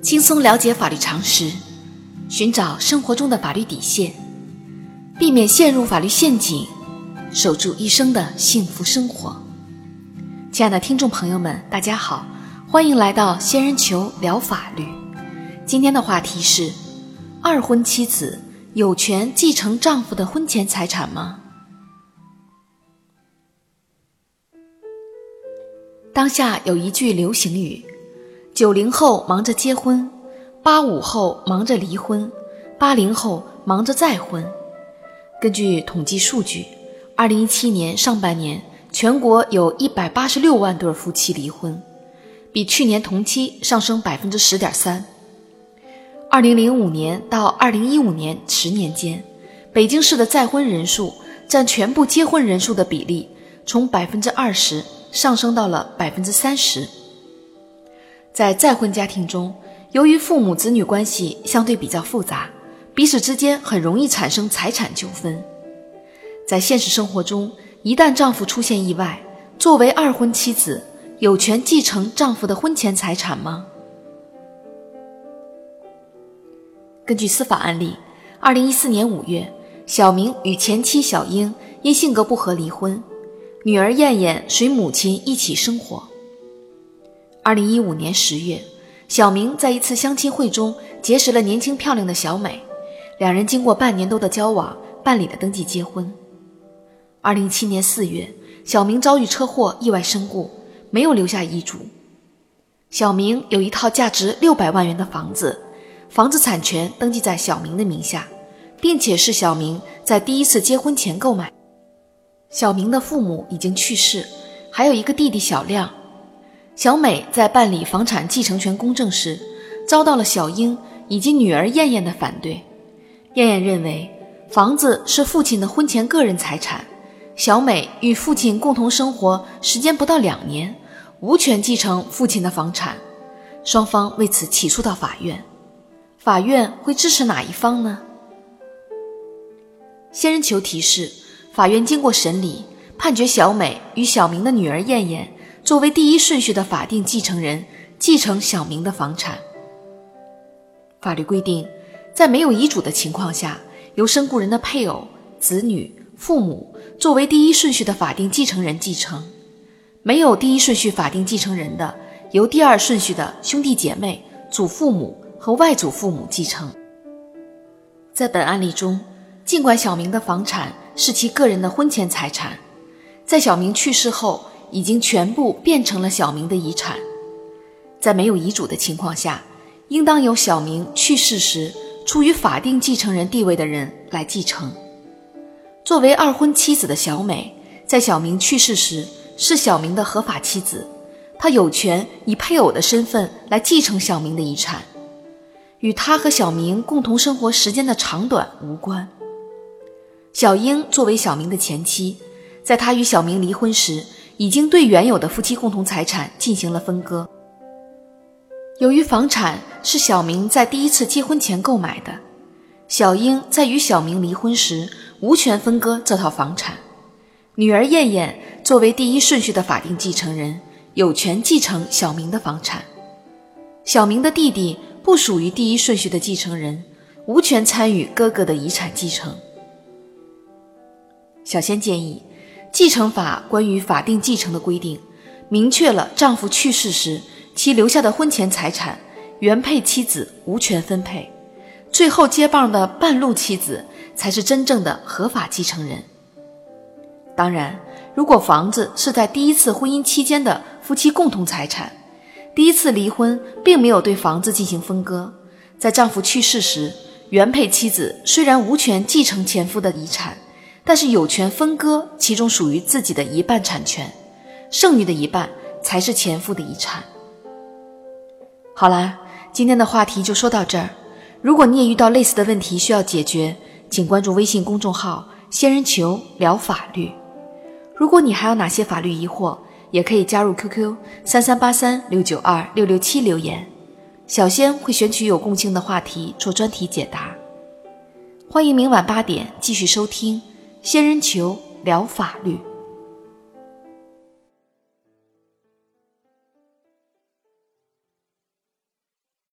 轻松了解法律常识，寻找生活中的法律底线，避免陷入法律陷阱，守住一生的幸福生活。亲爱的听众朋友们，大家好，欢迎来到仙人球聊法律。今天的话题是：二婚妻子有权继承丈夫的婚前财产吗？当下有一句流行语。九零后忙着结婚，八五后忙着离婚，八零后忙着再婚。根据统计数据，二零一七年上半年，全国有一百八十六万对夫妻离婚，比去年同期上升百分之十点三。二零零五年到二零一五年十年间，北京市的再婚人数占全部结婚人数的比例，从百分之二十上升到了百分之三十。在再婚家庭中，由于父母子女关系相对比较复杂，彼此之间很容易产生财产纠纷。在现实生活中，一旦丈夫出现意外，作为二婚妻子，有权继承丈夫的婚前财产吗？根据司法案例，二零一四年五月，小明与前妻小英因性格不合离婚，女儿燕燕随母亲一起生活。二零一五年十月，小明在一次相亲会中结识了年轻漂亮的小美，两人经过半年多的交往，办理了登记结婚。二零一七年四月，小明遭遇车祸意外身故，没有留下遗嘱。小明有一套价值六百万元的房子，房子产权登记在小明的名下，并且是小明在第一次结婚前购买。小明的父母已经去世，还有一个弟弟小亮。小美在办理房产继承权公证时，遭到了小英以及女儿燕燕的反对。燕燕认为，房子是父亲的婚前个人财产，小美与父亲共同生活时间不到两年，无权继承父亲的房产。双方为此起诉到法院，法院会支持哪一方呢？仙人球提示：法院经过审理，判决小美与小明的女儿燕燕。作为第一顺序的法定继承人，继承小明的房产。法律规定，在没有遗嘱的情况下，由身故人的配偶、子女、父母作为第一顺序的法定继承人继承；没有第一顺序法定继承人的，由第二顺序的兄弟姐妹、祖父母和外祖父母继承。在本案例中，尽管小明的房产是其个人的婚前财产，在小明去世后。已经全部变成了小明的遗产，在没有遗嘱的情况下，应当由小明去世时处于法定继承人地位的人来继承。作为二婚妻子的小美，在小明去世时是小明的合法妻子，她有权以配偶的身份来继承小明的遗产，与她和小明共同生活时间的长短无关。小英作为小明的前妻，在她与小明离婚时。已经对原有的夫妻共同财产进行了分割。由于房产是小明在第一次结婚前购买的，小英在与小明离婚时无权分割这套房产。女儿燕燕作为第一顺序的法定继承人，有权继承小明的房产。小明的弟弟不属于第一顺序的继承人，无权参与哥哥的遗产继承。小仙建议。继承法关于法定继承的规定，明确了丈夫去世时其留下的婚前财产，原配妻子无权分配，最后接棒的半路妻子才是真正的合法继承人。当然，如果房子是在第一次婚姻期间的夫妻共同财产，第一次离婚并没有对房子进行分割，在丈夫去世时，原配妻子虽然无权继承前夫的遗产。但是有权分割其中属于自己的一半产权，剩余的一半才是前夫的遗产。好啦，今天的话题就说到这儿。如果你也遇到类似的问题需要解决，请关注微信公众号“仙人球聊法律”。如果你还有哪些法律疑惑，也可以加入 QQ 三三八三六九二六六七留言，小仙会选取有共性的话题做专题解答。欢迎明晚八点继续收听。仙人球聊法律。